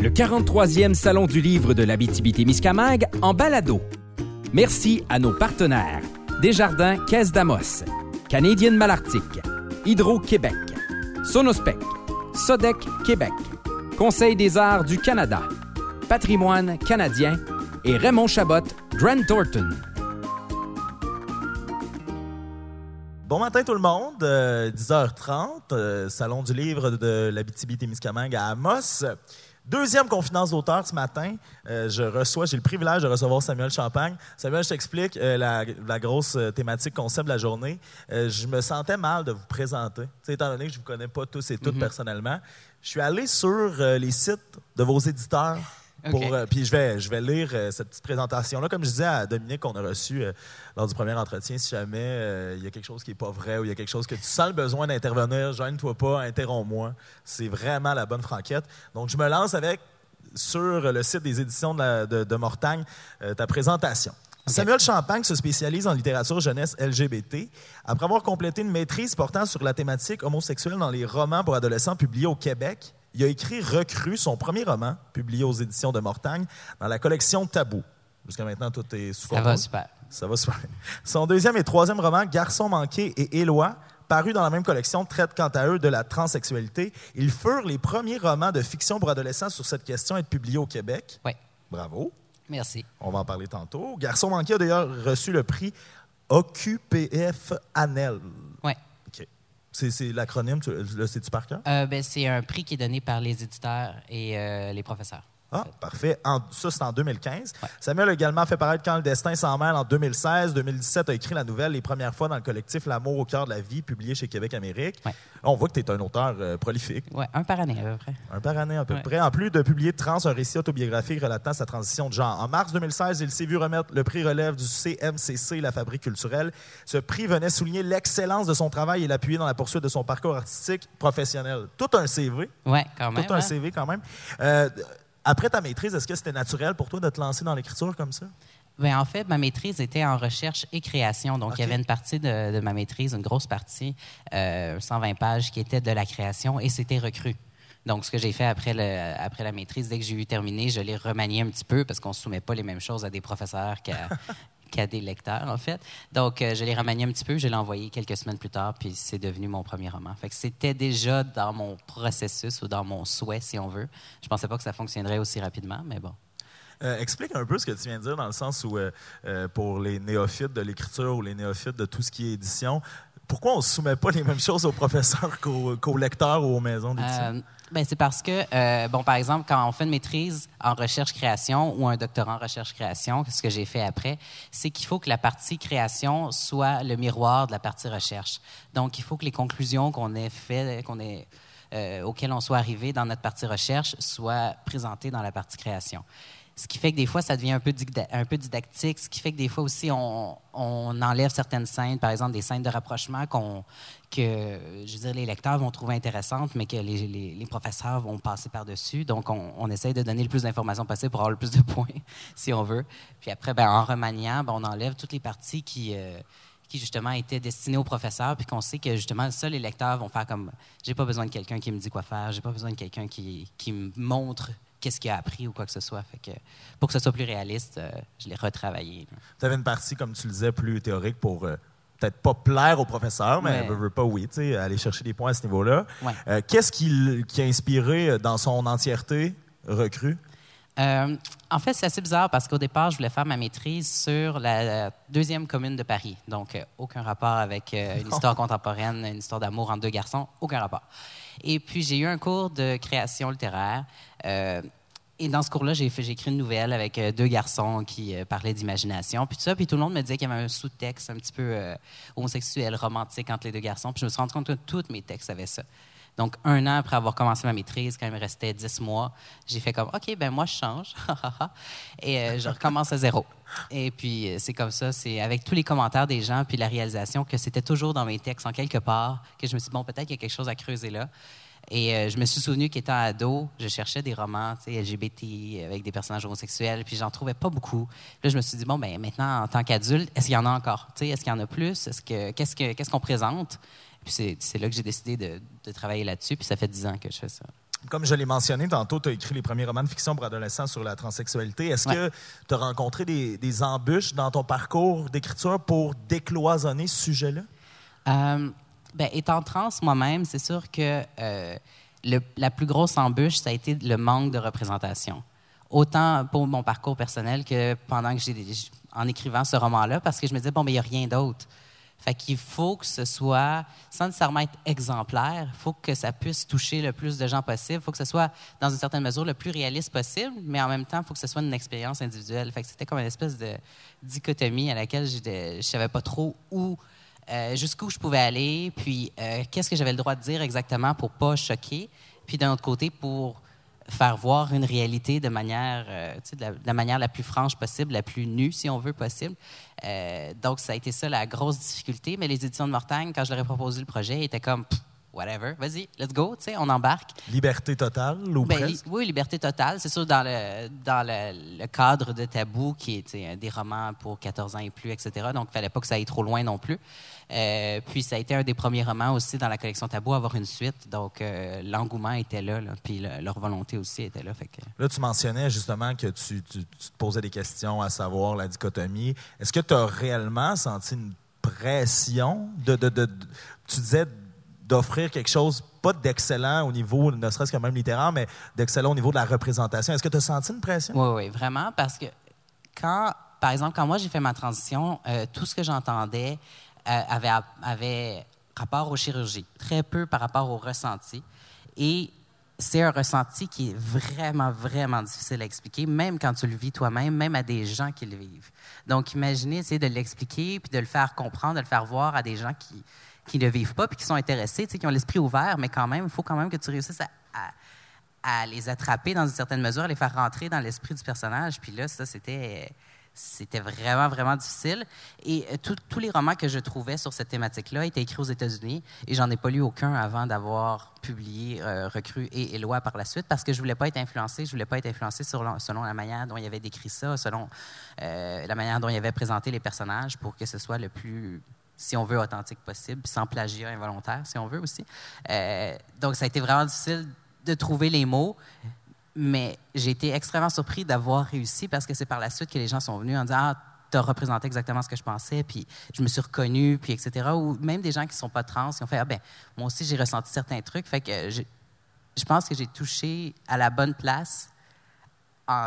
le 43e Salon du livre de l'Abitibi-Témiscamingue en balado. Merci à nos partenaires Desjardins Caisse d'Amos, Canadienne Malartic, Hydro-Québec, Sonospec, Sodec Québec, Conseil des arts du Canada, Patrimoine canadien et Raymond Chabot, Grant Thornton. Bon matin tout le monde, euh, 10h30, euh, Salon du livre de l'Abitibi-Témiscamingue à Amos. Deuxième confidence d'auteur ce matin. Euh, je reçois, j'ai le privilège de recevoir Samuel Champagne. Samuel, je t'explique euh, la, la, grosse euh, thématique concept de la journée. je me sentais mal de vous présenter, étant donné que je ne vous connais pas tous et toutes mm-hmm. personnellement. Je suis allé sur les sites de vos éditeurs euh, puis je vais, je vais lire euh, cette petite présentation-là. Comme je disais à Dominique qu'on a reçu euh, lors du premier entretien, si jamais il y a quelque chose qui n'est pas vrai ou il y a quelque chose que tu sens le besoin d'intervenir, gêne-toi pas, interromps-moi. C'est vraiment la bonne franquette. Donc, je me lance avec, sur le site des éditions de, Mortagne, ta présentation. Samuel Champagne se spécialise en littérature jeunesse LGBT. Après avoir complété une maîtrise portant sur la thématique homosexuelle dans les romans pour adolescents publiés au Québec, il a écrit Recru, son premier roman, publié aux éditions de Mortagne, dans la collection Tabou. Jusqu'à maintenant, tout est sous Ça va super. Ça va super. Son deuxième et troisième roman, Garçon manqué et Éloi, paru dans la même collection, traite quant à eux de la transsexualité. Ils furent les premiers romans de fiction pour adolescents sur cette question à être publiés au Québec. Oui. Bravo. Merci. On va en parler tantôt. Garçon manqué a d'ailleurs reçu le prix OQPF ANEL. C'est l'acronyme, le sais-tu par? Euh, ben, c'est un prix qui est donné par les éditeurs et euh, les professeurs. Ah, parfait. ça, c'est en 2015. Samuel a également fait paraître Quand le destin s'en mêle en 2016. 2017 a écrit la nouvelle les premières fois dans le collectif L'amour au cœur de la vie, publié chez Québec Amérique. On voit que tu es un auteur euh, prolifique. Oui, un par année à peu près. Un par année à peu près. En plus de publier Trans, un récit autobiographique relatant sa transition de genre. En mars 2016, il s'est vu remettre le prix relève du CMCC, la Fabrique culturelle. Ce prix venait souligner l'excellence de son travail et l'appuyer dans la poursuite de son parcours artistique professionnel. Tout un CV. Oui, quand même. Tout un CV quand même. Euh, après ta maîtrise, est-ce que c'était naturel pour toi de te lancer dans l'écriture comme ça? Bien, en fait, ma maîtrise était en recherche et création. Donc, il y avait une partie de, ma maîtrise, une grosse partie, 120 euh, pages, qui était de la création et c'était recru. Donc, ce que j'ai fait après, le, après la maîtrise, dès que j'ai eu terminé, je l'ai remanié un petit peu parce qu'on ne soumet pas les mêmes choses à des professeurs qu'à qu'à des lecteurs, en fait. Donc, euh, je l'ai remanié un petit peu, je l'ai envoyé quelques semaines plus tard, puis c'est devenu mon premier roman. Fait que c'était déjà dans mon processus ou dans mon souhait, si on veut. Je pensais pas que ça fonctionnerait aussi rapidement, mais bon. Euh, explique un peu ce que tu viens de dire dans le sens où, euh, pour les néophytes de l'écriture ou les néophytes de tout ce qui est édition, pourquoi on ne soumet pas les mêmes choses aux professeurs qu'aux, lecteurs ou aux maisons d'édition? Ben, c'est parce que, euh, bon, par exemple, quand on fait une maîtrise en recherche-création ou un doctorat en recherche-création, ce que j'ai fait après, c'est qu'il faut que la partie création soit le miroir de la partie recherche. Donc, il faut que les conclusions qu'on ait fait, qu'on ait, euh, auxquelles on soit arrivé dans notre partie recherche soient présentées dans la partie création. Ce qui fait que des fois, ça devient un peu, un peu didactique, ce qui fait que des fois aussi, on, on enlève certaines scènes, par exemple des scènes de rapprochement qu'on, que, je veux dire, les lecteurs vont trouver intéressantes, mais que les, les, professeurs vont passer par-dessus. Donc, on, on, essaye de donner le plus d'informations possible pour avoir le plus de points, si on veut. Puis après, ben, en remaniant, ben, on enlève toutes les parties qui... Euh, qui justement étaient destinées aux professeurs, puis qu'on sait que justement, ça, les lecteurs vont faire comme j'ai pas besoin de quelqu'un qui me dit quoi faire, j'ai pas besoin de quelqu'un qui, qui me montre qu'est-ce qu'il a appris ou quoi que ce soit. Fait que, pour que ce soit plus réaliste, euh, je l'ai retravaillé. Tu avais une partie, comme tu le disais, plus théorique pour euh, peut-être pas plaire au professeur, mais ne veut pas, oui, aller chercher des points à ce niveau-là. Euh, qu'est-ce qui, qui, a inspiré dans son entièreté Recru? en fait, c'est assez bizarre parce qu'au départ, je voulais faire ma maîtrise sur la deuxième commune de Paris. Donc, aucun rapport avec une histoire contemporaine, une histoire d'amour entre deux garçons, aucun rapport. Et puis, j'ai eu un cours de création littéraire. Euh, et dans ce cours-là, j'ai écrit une nouvelle avec euh, deux garçons qui euh, parlaient d'imagination, puis tout ça. Puis tout le monde me disait qu'il y avait un sous-texte un petit peu homosexuel, romantique entre les deux garçons. Puis je me suis rendu compte que tous mes textes avaient ça. Donc, un an après avoir commencé ma maîtrise, quand il me restait dix mois, j'ai fait comme, OK, ben moi, je change. et je recommence à zéro. Et puis, c'est comme ça, c'est avec tous les commentaires des gens, puis la réalisation que c'était toujours dans mes textes, en quelque part, que je me suis dit, bon, peut-être qu'il y a quelque chose à creuser là. Et euh, je me suis souvenu qu'étant ado, je cherchais des romans LGBT avec des personnages homosexuels, puis j'en trouvais pas beaucoup. Là, je me suis dit, bon, ben maintenant, en tant qu'adulte, est-ce qu'il y en a encore? Est-ce qu'il y en a plus? Est-ce que, qu'est-ce, que, qu'est-ce qu'on présente? Puis c'est, là que j'ai décidé de, de travailler là-dessus, puis ça fait dix ans que je fais ça. comme je l'ai mentionné tantôt, tu as écrit les premiers romans de fiction pour adolescents sur la transsexualité. Est-ce que tu as rencontré des, embûches dans ton parcours d'écriture pour décloisonner ce sujet-là? Euh, ben, étant trans moi-même, c'est sûr que euh, la plus grosse embûche, ça a été le manque de représentation. Autant pour mon parcours personnel que pendant que j'ai en écrivant ce roman-là, parce que je me disais, bon, mais il n'y a rien d'autre. Fait qu'il faut que ce soit, sans nécessairement être exemplaire, il faut que ça puisse toucher le plus de gens possible. Il faut que ce soit, dans une certaine mesure, le plus réaliste possible, mais en même temps, il faut que ce soit une expérience individuelle. Fait que c'était comme une espèce de dichotomie à laquelle je ne savais pas trop où, euh, jusqu'où je pouvais aller, puis euh, qu'est-ce que j'avais le droit de dire exactement pour pas choquer, puis d'un autre côté, pour faire voir une réalité de manière, euh, de, la, manière la plus franche possible, la plus nue, si on veut, possible. Euh, donc, ça a été ça la grosse difficulté. Mais les éditions de Mortagne, quand je leur ai proposé le projet, étaient comme whatever, vas-y, let's go, tu sais, on embarque. Liberté totale ou ben, Oui, liberté totale. C'est sûr, dans le, dans le, cadre de Tabou, qui est des romans pour 14 ans et plus, etc. Donc, il fallait pas que ça aille trop loin non plus. Euh, puis, ça a été un des premiers romans aussi dans la collection Tabou à avoir une suite. Donc, euh, l'engouement était là, puis leur volonté aussi était là. Fait que... Là, tu mentionnais justement que tu, tu, te posais des questions à savoir la dichotomie. Est-ce que tu as réellement senti une pression de, de, de, de tu disais d'offrir quelque chose, pas d'excellent au niveau, ne serait-ce que même littéraire, mais d'excellent au niveau de la représentation. Est-ce que tu as senti une pression? Oui, oui, vraiment, parce que quand, par exemple, quand moi j'ai fait ma transition, euh, tout ce que j'entendais euh, avait, avait rapport aux chirurgies, très peu par rapport au ressenti. Et c'est un ressenti qui est vraiment, vraiment difficile à expliquer, même quand tu le vis toi-même, même à des gens qui le vivent. Donc, imaginez essayer de l'expliquer, puis de le faire comprendre, de le faire voir à des gens qui, qui ne vivent pas puis qui sont intéressés, qui ont l'esprit ouvert, mais quand même, il faut quand même que tu réussisses à, les attraper dans une certaine mesure, à les faire rentrer dans l'esprit du personnage. Puis là, ça, c'était c'était vraiment, vraiment difficile. Et euh, tous les romans que je trouvais sur cette thématique-là étaient écrits aux États-Unis et j'en ai pas lu aucun avant d'avoir publié euh, Recrue et Éloi par la suite parce que je voulais pas être influencé. Je voulais pas être influencé selon la manière dont il avait décrit ça, selon euh, la manière dont il avait présenté les personnages pour que ce soit le plus si on veut, authentique possible, sans plagiat involontaire, si on veut aussi. Euh, donc, ça a été vraiment difficile de trouver les mots, mais j'ai été extrêmement surpris d'avoir réussi parce que c'est par la suite que les gens sont venus en disant Ah, tu as représenté exactement ce que je pensais, puis je me suis reconnu, puis etc. Ou même des gens qui ne sont pas trans, qui ont fait Ah, ben, moi aussi, j'ai ressenti certains trucs. Fait que je pense que j'ai touché à la bonne place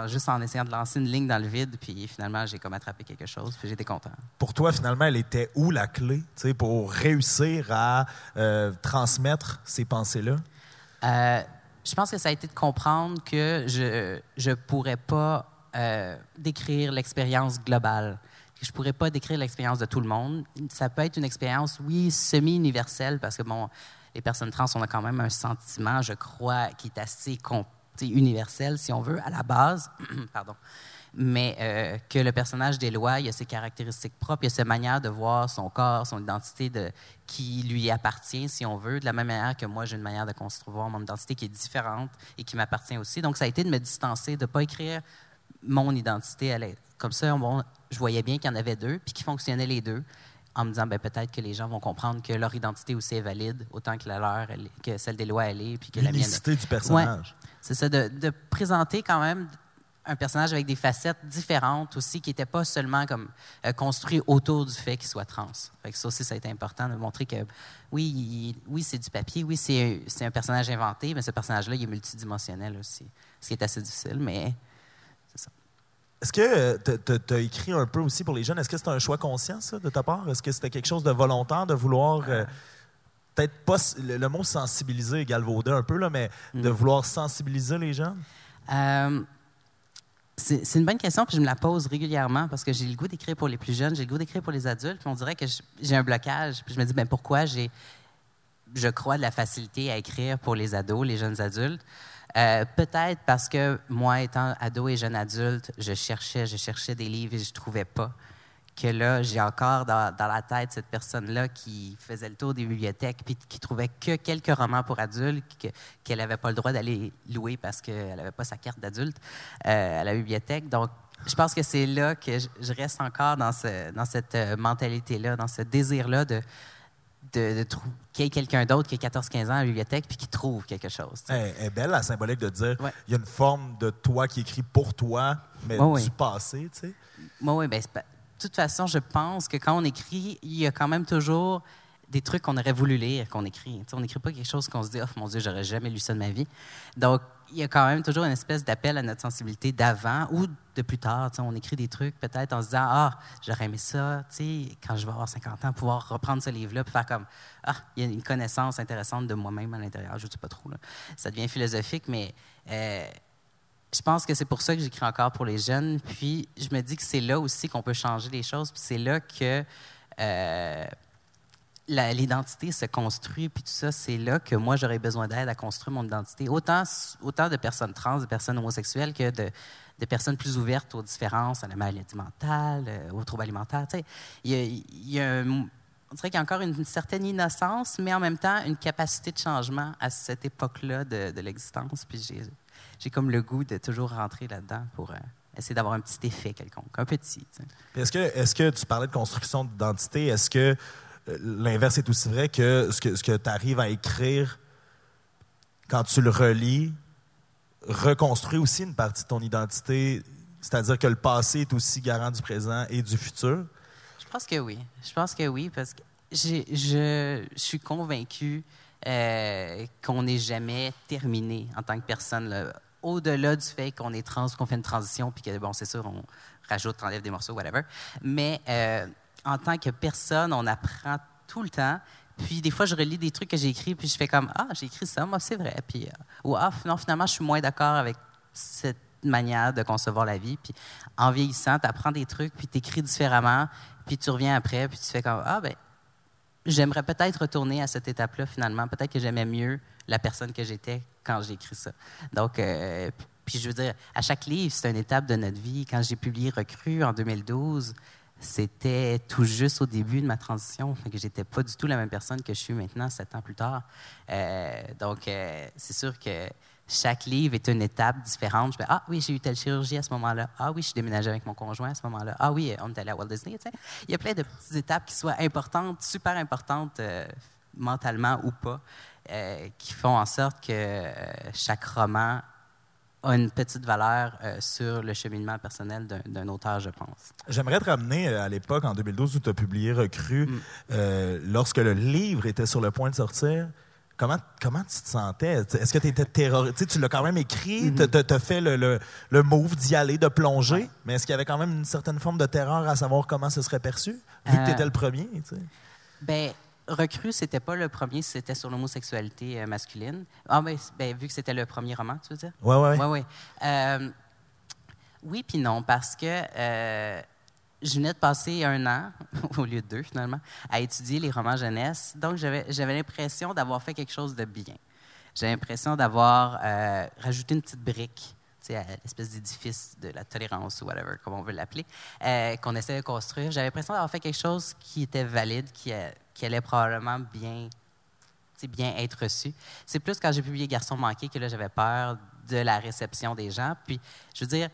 juste en essayant de lancer une ligne dans le vide, puis finalement, j'ai comme attrapé quelque chose, puis j'étais content. Pour toi, finalement, elle était où la clé pour réussir à euh, transmettre ces pensées-là? Euh, je pense que ça a été de comprendre que je ne pourrais pas euh, décrire l'expérience globale. Je ne pourrais pas décrire l'expérience de tout le monde. Ça peut être une expérience, oui, semi-universelle, parce que, bon, les personnes trans, on a quand même un sentiment, je crois, qui est assez complexe universel, si on veut, à la base. Pardon. Mais euh, que le personnage d'Éloi, il a ses caractéristiques propres, il a sa manière de voir son corps, son identité de, qui lui appartient, si on veut, de la même manière que moi, j'ai une manière de concevoir mon identité qui est différente et qui m'appartient aussi. Donc, ça a été de me distancer, de ne pas écrire mon identité à l'aide. Comme ça, je voyais bien qu'il y en avait deux, puis qui fonctionnaient les deux en me disant ben, peut-être que les gens vont comprendre que leur identité aussi est valide, autant que la leur, que celle des lois elle est, puis que la mienne. du personnage. C'est ça, de, présenter quand même un personnage avec des facettes différentes aussi, qui n'était pas seulement comme euh, construit autour du fait qu'il soit trans. Fait ça aussi, ça a été important de montrer que oui, oui, c'est du papier, oui, c'est un personnage inventé, mais ce personnage-là, il est multidimensionnel aussi. Ce qui est assez difficile, mais c'est ça. Est-ce que tu as écrit un peu aussi pour les jeunes? Est-ce que c'est un choix conscient, ça, de ta part? Est-ce que c'était quelque chose de volontaire de vouloir. Euh, peut-être pas le, mot sensibiliser est galvaudé un peu, là, mais de mm. vouloir sensibiliser les gens? Euh, c'est une bonne question, puis je me la pose régulièrement parce que j'ai le goût d'écrire pour les plus jeunes, j'ai le goût d'écrire pour les adultes, puis on dirait que j'ai un blocage. Puis je me dis, ben pourquoi j'ai, je crois, de la facilité à écrire pour les ados, les jeunes adultes? Euh, peut-être parce que moi, étant ado et jeune adulte, je cherchais, je cherchais des livres et je ne trouvais pas que là, j'ai encore dans, la tête cette personne-là qui faisait le tour des bibliothèques puis qui trouvait que quelques romans pour adultes qu'elle n'avait pas le droit d'aller louer parce qu'elle n'avait pas sa carte d'adulte euh, à la bibliothèque. Donc, je pense que c'est là que je, reste encore dans cette euh, mentalité-là, dans ce désir-là de, de, de qu'il y ait quelqu'un d'autre qui a 14-15 ans à la bibliothèque puis qui trouve quelque chose. Elle elle est belle, la symbolique de dire Ouais. il y a une forme de toi qui écrit pour toi, mais Ouais, du passé, tu sais. Moi, oui, ben, de toute façon, je pense que quand on écrit, il y a quand même toujours des trucs qu'on aurait voulu lire qu'on écrit. On n'écrit pas quelque chose qu'on se dit, oh mon Dieu, j'aurais jamais lu ça de ma vie. Donc, il y a quand même toujours une espèce d'appel à notre sensibilité d'avant ou de plus tard. On écrit des trucs peut-être en se disant, ah, j'aurais aimé ça, quand je vais avoir 50 ans, pouvoir reprendre ce livre-là et faire comme, ah, il y a une connaissance intéressante de moi-même à l'intérieur. Je ne sais pas trop. Là. Ça devient philosophique, mais. euh, je pense que c'est pour ça que j'écris encore pour les jeunes. Puis je me dis que c'est là aussi qu'on peut changer les choses. Puis c'est là que euh, l'identité se construit. Puis tout ça, c'est là que moi, j'aurais besoin d'aide à construire mon identité. Autant, autant de personnes trans, de personnes homosexuelles que de, de personnes plus ouvertes aux différences, à la maladie mentale, euh, aux troubles alimentaires. Il y a, on dirait qu'il y a encore une, certaine innocence, mais en même temps une capacité de changement à cette époque-là de, de l'existence. Puis j'ai, comme le goût de toujours rentrer là-dedans pour euh, essayer d'avoir un petit effet quelconque, un petit. Est-ce que, est que tu parlais de construction d'identité? Est-ce que l'inverse est aussi vrai que ce que, ce que tu arrives à écrire quand tu le relis reconstruit aussi une partie de ton identité? C'est-à-dire que le passé est aussi garant du présent et du futur? Je pense que oui. Je pense que oui, parce que je, je suis convaincue euh, qu'on n'est jamais terminé en tant que personne. là. Au-delà du fait qu'on est trans, qu'on fait une transition, puis que, bon, c'est sûr, on rajoute, on enlève des morceaux, whatever. Mais euh, en tant que personne, on apprend tout le temps. Puis des fois, je relis des trucs que j'ai écrits, puis je fais comme Ah, j'ai écrit ça, moi, c'est vrai. Puis, euh, ou Ah, non, finalement, je suis moins d'accord avec cette manière de concevoir la vie. Puis en vieillissant, tu apprends des trucs, puis tu écris différemment, puis tu reviens après, puis tu fais comme Ah, ben, j'aimerais peut-être retourner à cette étape-là finalement. Peut-être que j'aimais mieux la personne que j'étais quand j'ai écrit ça. Donc, euh, puis je veux dire, à chaque livre, c'est une étape de notre vie. Quand j'ai publié Recrue en 2012, c'était tout juste au début de ma transition. Que j'étais pas du tout la même personne que je suis maintenant, sept ans plus tard. Euh, donc, euh, c'est sûr que chaque livre est une étape différente. Je fais, ah oui, j'ai eu telle chirurgie à ce moment-là. Ah oui, je suis déménagé avec mon conjoint à ce moment-là. Ah oui, on est allé à Walt Disney. Il y a plein de petites étapes qui soient importantes, super importantes, euh, mentalement ou pas, qui font en sorte que chaque roman a une petite valeur euh, sur le cheminement personnel d'un- auteur, je pense. J'aimerais te ramener euh, à l'époque, en 2012, où tu as publié Recrue, euh, lorsque le livre était sur le point de sortir. Comment, comment tu te sentais? Est-ce que tu étais terrorisé? Tu l'as quand même écrit, tu as fait le, le, le move d'y aller, de plonger, mais est-ce qu'il y avait quand même une certaine forme de terreur à savoir comment ce serait perçu, vu que Euh, tu étais le premier? tu sais? Ben, Recrue, c'était pas le premier, c'était sur l'homosexualité euh, masculine. Ah, ben, ben, vu que c'était le premier roman, tu veux dire? Ouais, ouais. Euh, oui, puis non, parce que euh, je venais de passer un an, au lieu de deux finalement, à étudier les romans jeunesse. Donc, j'avais l'impression d'avoir fait quelque chose de bien. J'ai l'impression d'avoir euh, rajouté une petite brique l'espèce d'édifice de la tolérance ou whatever, comme on veut l'appeler, euh, qu'on essaie de construire. J'avais l'impression d'avoir fait quelque chose qui était valide, qui, euh, allait probablement bien bien être reçu. C'est plus quand j'ai publié Garçon manqué que là, j'avais peur de la réception des gens. Puis, je veux dire,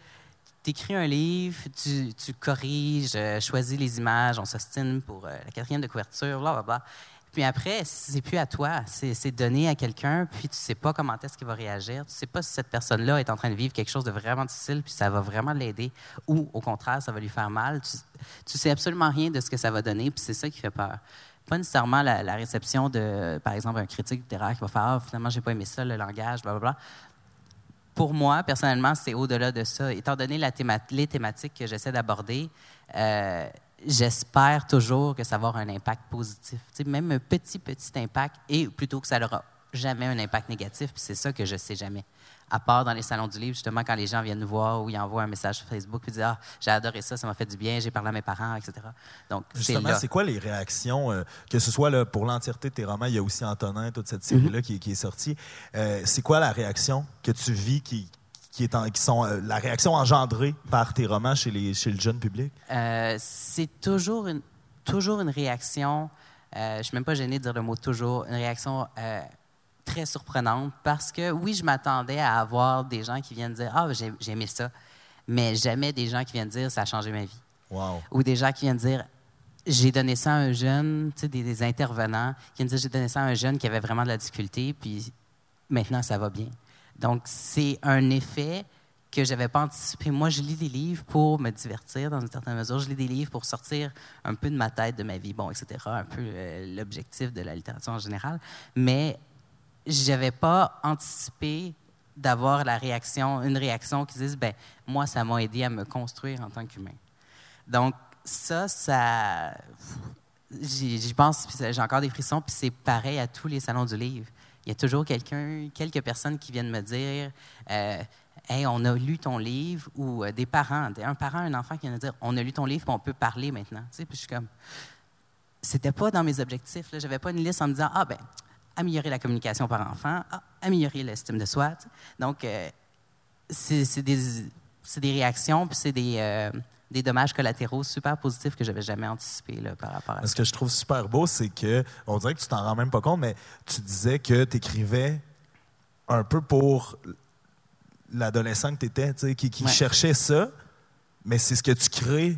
tu écris un livre, tu, corriges, euh, choisis les images, on s'ostine pour la quatrième de couverture, bla, bla, bla. Puis après, c'est plus à toi, c'est donné à quelqu'un, puis tu sais pas comment est-ce qu'il va réagir, tu sais pas si cette personne-là est en train de vivre quelque chose de vraiment difficile, puis ça va vraiment l'aider, ou au contraire, ça va lui faire mal. Tu, tu sais absolument rien de ce que ça va donner, puis c'est ça qui fait peur pas nécessairement la, réception de, par exemple, un critique littéraire qui va faire Ah, finalement, j'ai pas aimé ça, le langage, blablabla. Pour moi, personnellement, c'est au-delà de ça. Étant donné les thématiques que j'essaie d'aborder, euh, j'espère toujours que ça va avoir un impact positif. Tu sais, même un petit, petit impact, et plutôt que ça n'aura jamais un impact négatif, puis c'est ça que je sais jamais. À part dans les salons du livre, justement, quand les gens viennent nous voir ou ils envoient un message sur Facebook puis disent Ah, j'ai adoré ça, ça m'a fait du bien, j'ai parlé à mes parents, etc. Donc, Justement, c'est quoi les réactions, euh, que ce soit là, pour l'entièreté de tes romans, il y a aussi Antonin, toute cette série-là qui, qui est sortie. Euh, c'est quoi la réaction que tu vis qui, qui est en- qui sont euh, la réaction engendrée par tes romans chez, les, chez le jeune public? Euh, c'est toujours une, toujours une réaction, euh, je suis même pas gênée de dire le mot toujours, une réaction très surprenante parce que oui, je m'attendais à avoir des gens qui viennent dire Ah, j'ai j'ai aimé ça, mais jamais des gens qui viennent dire Ça a changé ma vie. Wow. Ou des gens qui viennent dire j'ai donné ça à un jeune, tu sais, des, des intervenants qui me disaient j'ai donné ça à un jeune qui avait vraiment de la difficulté, puis maintenant ça va bien. Donc c'est un effet que j'avais pas anticipé. Moi, je lis des livres pour me divertir dans une certaine mesure. Je lis des livres pour sortir un peu de ma tête, de ma vie, bon, etc. Un peu euh, l'objectif de la littérature en général. Mais j'avais pas anticipé d'avoir la réaction, une réaction qui dise, ben moi, ça m'a aidé à me construire en tant qu'humain. Donc ça, ça, j'y pense, j'ai encore des frissons, puis c'est pareil à tous les salons du livre. Il y a toujours quelqu'un, quelques personnes qui viennent me dire, euh, Hey, on a lu ton livre, ou euh, des parents, un parent, un enfant qui vient me dire On a lu ton livre, puis on peut parler maintenant. Puis je suis comme. C'était pas dans mes objectifs. Je n'avais pas une liste en me disant Ah, ben, améliorer la communication par enfant, ah, améliorer l'estime de soi. Donc, euh, c'est des, des, réactions, puis c'est des, des, dommages collatéraux super positifs que je n'avais jamais anticipés là, par rapport à ça. Ce que je trouve super beau, c'est que, on dirait que tu t'en rends même pas compte, mais tu disais que tu écrivais un peu pour l'adolescent que tu étais, qui, qui cherchait ça, mais c'est ce que tu crées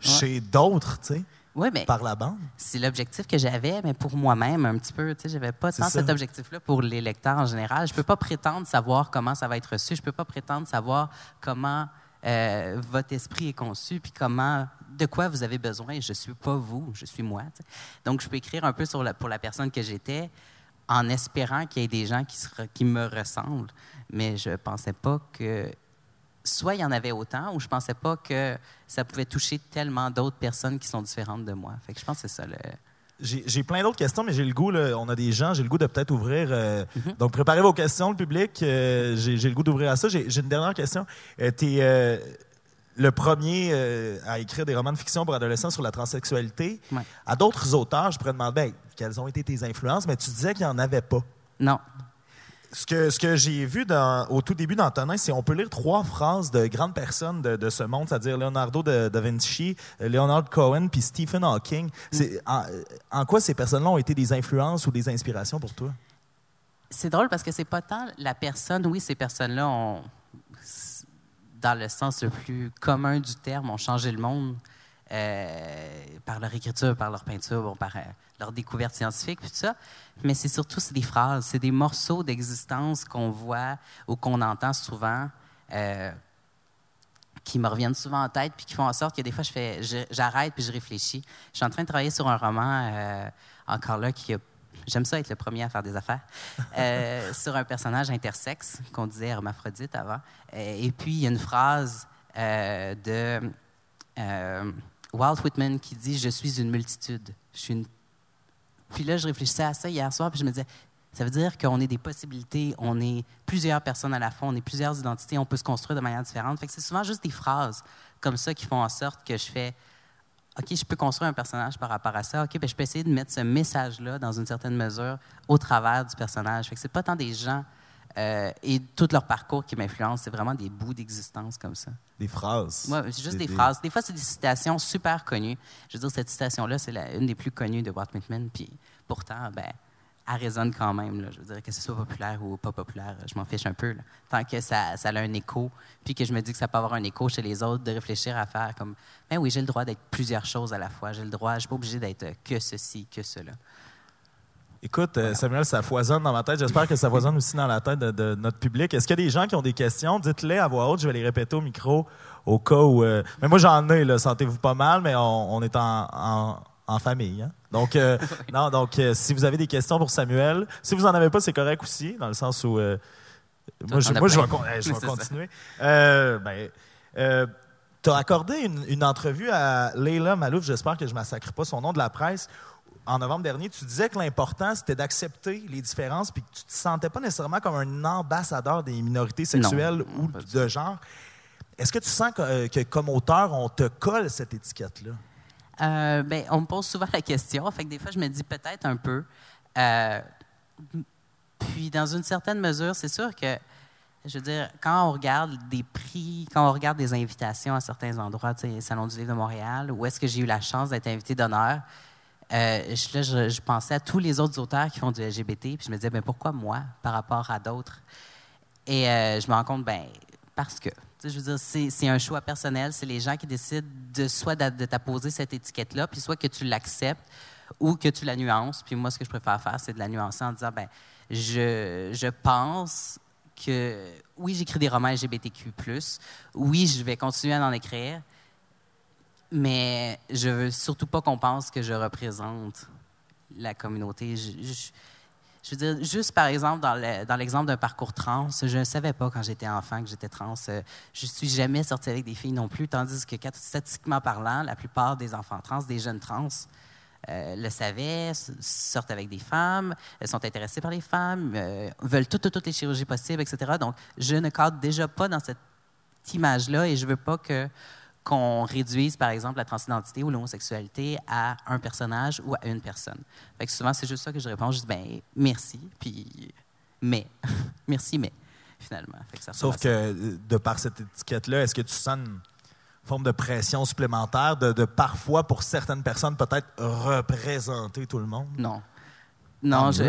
chez d'autres, tu sais. Oui, mais par la bande. C'est l'objectif que j'avais, mais pour moi-même, un petit peu. Tu sais, j'avais pas tant cet objectif-là pour les lecteurs en général. Je peux pas prétendre savoir comment ça va être reçu. Je peux pas prétendre savoir comment euh, votre esprit est conçu, puis comment, de quoi vous avez besoin? Je suis pas vous, je suis moi. Donc, je peux écrire un peu pour la personne que j'étais, en espérant qu'il y ait des gens qui, me ressemblent mais je ne pensais pas que soit il y en avait autant, ou je ne pensais pas que ça pouvait toucher tellement d'autres personnes qui sont différentes de moi. Je pense que c'est ça le. J'ai plein d'autres questions, mais j'ai le goût, on a des gens, j'ai le goût de peut-être ouvrir. Euh, mm-hmm. Donc, préparez vos questions, le public. Euh, j'ai le goût d'ouvrir à ça. J'ai une dernière question. Euh, tu es le premier à écrire des romans de fiction pour adolescents sur la transsexualité. À d'autres auteurs, je pourrais demander ben, quelles ont été tes influences, mais tu disais qu'il n'y en avait pas. Non ce que, j'ai vu au tout début d'Antonin, c'est qu'on peut lire trois phrases de grandes personnes de, ce monde, c'est-à-dire Leonardo da, Vinci, Leonard Cohen, puis Stephen Hawking. En, en, quoi ces personnes-là ont été des influences ou des inspirations pour toi? C'est drôle parce que c'est pas tant la personne, oui, ces personnes-là ont, dans le sens le plus commun du terme, ont changé le monde. Euh, par leur écriture, par leur peinture, par euh, leur découverte scientifique, tout ça. Mais c'est surtout des phrases, c'est des morceaux d'existence qu'on voit ou qu'on entend souvent, euh, qui me reviennent souvent en tête, puis qui font en sorte que des fois, je fais, j'arrête puis je réfléchis. Je suis en train de travailler sur un roman, encore là, qui J'aime ça être le premier à faire des affaires. sur un personnage intersexe, qu'on disait hermaphrodite avant. et puis, il y a une phrase de. Walt Whitman qui dit Je suis une multitude. Je suis une... Puis là, je réfléchissais à ça hier soir, puis je me disais Ça veut dire qu'on est des possibilités, on est plusieurs personnes à la fois, on est plusieurs identités, on peut se construire de manière différente. Que c'est souvent juste des phrases comme ça qui font en sorte que je fais OK, je peux construire un personnage par rapport à ça. OK, ben, je peux essayer de mettre ce message-là, dans une certaine mesure, au travers du personnage. C'est pas tant des gens euh, et tout leur parcours qui m'influence, c'est vraiment des bouts d'existence comme ça. Des phrases. Oui, c'est juste des, phrases. Des fois, c'est des citations super connues. Je veux dire, cette citation-là, c'est une des plus connues de Walt Whitman. Puis pourtant, ben, elle résonne quand même. Là. Je veux dire, que ce soit populaire ou pas populaire, je m'en fiche un peu. Tant que ça, ça, a un écho, puis que je me dis que ça peut avoir un écho chez les autres, de réfléchir à faire comme, ben oui, j'ai le droit d'être plusieurs choses à la fois. J'ai le droit, je suis pas obligé d'être que ceci, que cela. Écoute, euh, Samuel, ça foisonne dans ma tête. J'espère que ça foisonne aussi dans la tête de, notre public. Est-ce qu'il y a des gens qui ont des questions? Dites-les à voix haute. Je vais les répéter au micro au cas où. Euh, mais moi, j'en ai, là. Sentez-vous pas mal, mais on, est en, famille. Hein. Donc, euh, non, donc si vous avez des questions pour Samuel, si vous n'en avez pas, c'est correct aussi, dans le sens où. moi, je, moi je, vais, continuer. ben, tu as accordé une, une, entrevue à Leila Malouf, j'espère que je ne massacre pas son nom de la presse, en novembre dernier, tu disais que l'important, c'était d'accepter les différences, puis que tu ne te sentais pas nécessairement comme un ambassadeur des minorités sexuelles ou de genre. Est-ce que tu sens que, comme auteur, on te colle cette étiquette-là? Euh, ben, on me pose souvent la question. Fait que des fois, je me dis peut-être un peu. Euh, puis, dans une certaine mesure, c'est sûr que, je veux dire, quand on regarde des prix, quand on regarde des invitations à certains endroits, tu sais, Salon du Livre de Montréal, où est-ce que j'ai eu la chance d'être invité d'honneur, euh, je, je, pensais à tous les autres auteurs qui font du LGBT, puis je me disais, ben, pourquoi moi par rapport à d'autres? Et euh, je me rends compte, ben, parce que. Je veux dire, c'est un choix personnel. C'est les gens qui décident de soit d'a- de t'apposer cette étiquette-là, puis soit que tu l'acceptes ou que tu la nuances. Puis moi, ce que je préfère faire, c'est de la nuancer en disant, ben, je, je pense que oui, j'écris des romans LGBTQ+. Oui, je vais continuer à en écrire, mais je veux surtout pas qu'on pense que je représente la communauté. Je, veux dire, juste par exemple, dans le- dans l'exemple d'un parcours trans, je ne savais pas quand j'étais enfant que j'étais trans. Euh, Je suis jamais sortie avec des filles non plus, tandis que statistiquement parlant, la plupart des enfants trans, des jeunes trans, euh, le savaient, sortent avec des femmes, sont intéressées par les femmes, euh, veulent toutes, toutes, les chirurgies possibles, etc. Donc, je ne cadre déjà pas dans cette image-là et je veux pas que qu'on réduise, par exemple, la transidentité ou l'homosexualité à un personnage ou à une personne. Fait que souvent, c'est juste ça que je réponds. Je dis, ben merci, puis mais. merci, mais, finalement. Fait que ça Sauf que, euh, de par cette étiquette-là, est-ce que tu sens une forme de pression supplémentaire de, de parfois, pour certaines personnes, peut-être représenter tout le monde? Non. Non, Tant je.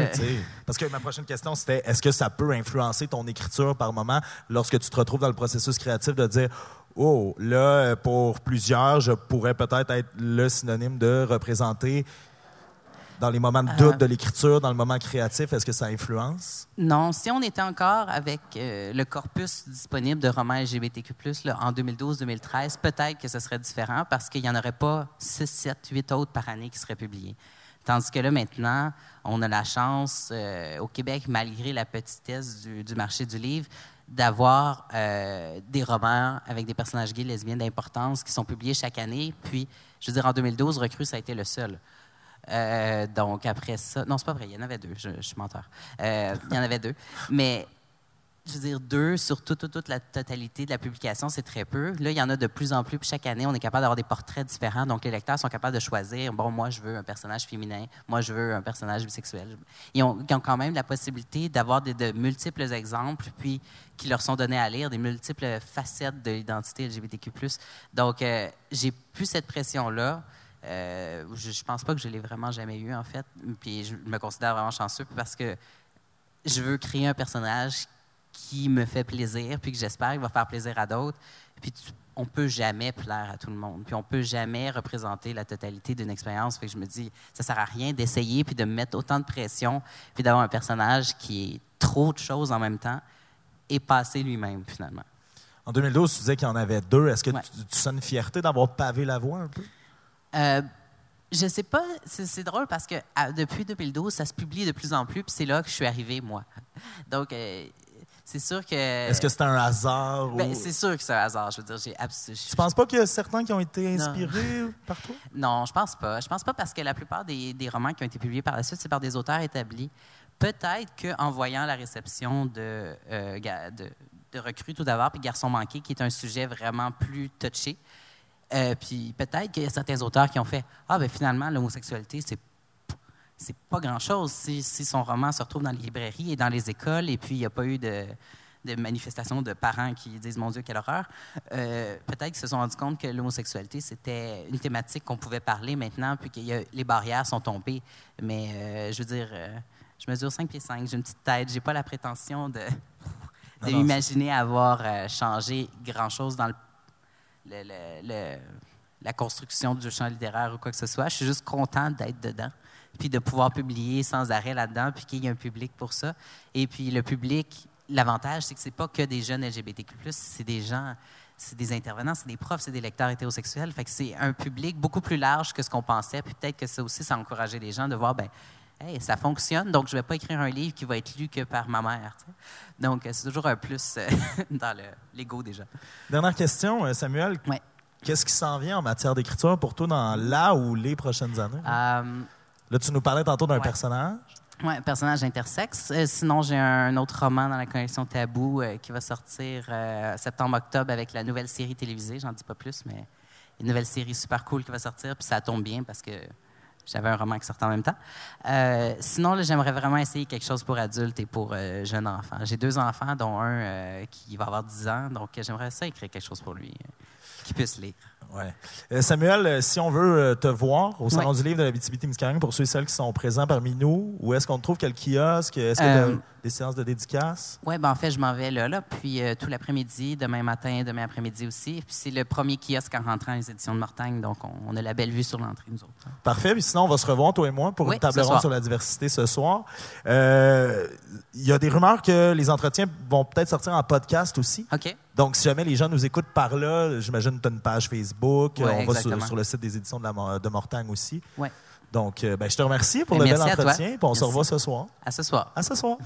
Parce que ma prochaine question, c'était est-ce que ça peut influencer ton écriture par moment lorsque tu te retrouves dans le processus créatif de dire Oh, là, euh, pour plusieurs, je pourrais peut-être être le synonyme de représenter dans les moments de doute Euh. de l'écriture, dans le moment créatif, est-ce que ça influence? Non, si on était encore avec euh, le corpus disponible de romans LGBTQ+, là, en 2012-2013, peut-être que ce serait différent parce qu'il n'y en aurait pas 6, 7, 8 autres par année qui seraient publiés. Tandis que là, maintenant, on a la chance, euh, au Québec, malgré la petitesse du, du marché du livre, d'avoir euh, des romans avec des personnages gays, lesbiennes d'importance qui sont publiés chaque année. Puis, je veux dire, en 2012, Recrue, ça a été le seul. Euh, donc, après ça. Non, c'est pas vrai, il y en avait deux, je, suis menteur. Euh, il y en avait deux. Mais, je veux dire, deux sur toute, la totalité de la publication, c'est très peu. Là, il y en a de plus en plus. Puis chaque année, on est capable d'avoir des portraits différents. Donc, les lecteurs sont capables de choisir bon, moi, je veux un personnage féminin, moi, je veux un personnage bisexuel. Ils ont, quand même la possibilité d'avoir de, multiples exemples, puis qui leur sont donnés à lire, des multiples facettes de l'identité LGBTQ. Donc, euh, j'ai plus cette pression-là. Euh, je, je pense pas que je l'ai vraiment jamais eu, en fait. Puis je me considère vraiment chanceux parce que je veux créer un personnage qui me fait plaisir, puis que j'espère qu'il va faire plaisir à d'autres. Puis tu- on peut jamais plaire à tout le monde, puis on peut jamais représenter la totalité d'une expérience. Fait que je me dis, ça sert à rien d'essayer puis de me mettre autant de pression, puis d'avoir un personnage qui est trop de choses en même temps et passer lui-même finalement. En 2012, tu disais qu'il y en avait deux. Est-ce que Ouais. tu, tu sens une fierté d'avoir pavé la voie un peu? Euh, je sais pas, c'est c'est drôle parce que à- depuis 2012, ça se publie de plus en plus, puis c'est là que je suis arrivée, moi. Donc, euh, c'est sûr que. Est-ce que c'est un hasard? Ben, ou... c'est sûr que c'est un hasard. Je veux dire, j'ai absolument. Tu penses pas qu'il y a certains qui ont été Non. inspirés par toi? Non, je pense pas. Je pense pas parce que la plupart des, des romans qui ont été publiés par la suite, c'est par des auteurs établis. Peut-être qu'en voyant la réception de, euh, de, de Recrues tout d'abord, puis Garçon manqué, qui est un sujet vraiment plus touché, euh, puis peut-être qu'il y a certains auteurs qui ont fait Ah, ben finalement, l'homosexualité, c'est c'est pas grand-chose si, si son roman se retrouve dans les librairies et dans les écoles, et puis il n'y a pas eu de, de manifestations de parents qui disent Mon Dieu, quelle horreur. Euh, Peut-être qu'ils se sont rendus compte que l'homosexualité, c'était une thématique qu'on pouvait parler maintenant, puis que y a- les barrières sont tombées. Mais euh, je veux dire, euh, je mesure 5 pieds 5, j'ai une petite tête, j'ai pas la prétention de, de Non, avoir changé grand-chose dans le, le- le- le- la construction du champ littéraire ou quoi que ce soit. Je suis juste content d'être dedans, puis de pouvoir publier sans arrêt là-dedans, puis qu'il y ait un public pour ça. Et puis le public, l'avantage, c'est que c'est pas que des jeunes LGBTQ+, c'est des gens, c'est des intervenants, c'est des profs, c'est des lecteurs hétérosexuels. Fait que c'est un public beaucoup plus large que ce qu'on pensait. Puis peut-être que ça aussi, ça a encouragé les gens de voir, ben, hey, ça fonctionne, donc je vais pas écrire un livre qui va être lu que par ma mère. Donc euh, c'est toujours un plus euh, dans le- l'ego gens. Dernière question, euh, Samuel. Ouais. Qu'est-ce qui s'en vient en matière d'écriture pour toi dans la ou les prochaines années? Euh, Là, tu nous parlais tantôt d'un ouais. personnage. Oui, personnage intersexe. Euh, sinon, j'ai un autre roman dans la collection Tabou euh, qui va sortir euh, septembre-octobre avec la nouvelle série télévisée. J'en dis pas plus, mais une nouvelle série super cool qui va sortir. Puis ça tombe bien parce que j'avais un roman qui sortait en même temps. Sinon, j'aimerais vraiment essayer quelque chose pour adultes et pour jeunes enfants. J'ai deux enfants, dont un qui va avoir 10 ans, donc j'aimerais ça écrire quelque chose pour lui. Qu'ils puissent lire. Ouais. Euh, Samuel, euh, si on veut euh, te voir au Salon du Livre de la BTB-Témiscamingue, pour ceux et celles qui sont présents parmi nous, où est-ce qu'on te trouve? Quel kiosque? Est-ce que Euh, tu as des séances de dédicaces? Oui, ben en fait, je m'en vais là, là puis euh, tout l'après-midi, demain matin, demain après-midi aussi. Puis c'est le premier kiosque en rentrant les éditions de Mortagne, donc on, on a la belle vue sur l'entrée, nous autres. Parfait. Puis sinon, on va se revoir, toi et moi, pour Oui, une table ronde soir. sur la diversité ce soir. Euh, Il y a des rumeurs que les entretiens vont peut-être sortir en podcast aussi. OK. Donc, si jamais les gens nous écoutent par là, j'imagine que tu as une page Facebook. Ouais, on va sur, le site des éditions de, la, Mo- de Mortagne aussi. Ouais. Donc, euh, ben, je te remercie pour Ben, le bel entretien. Puis on se revoit ce soir. À ce soir. À ce soir.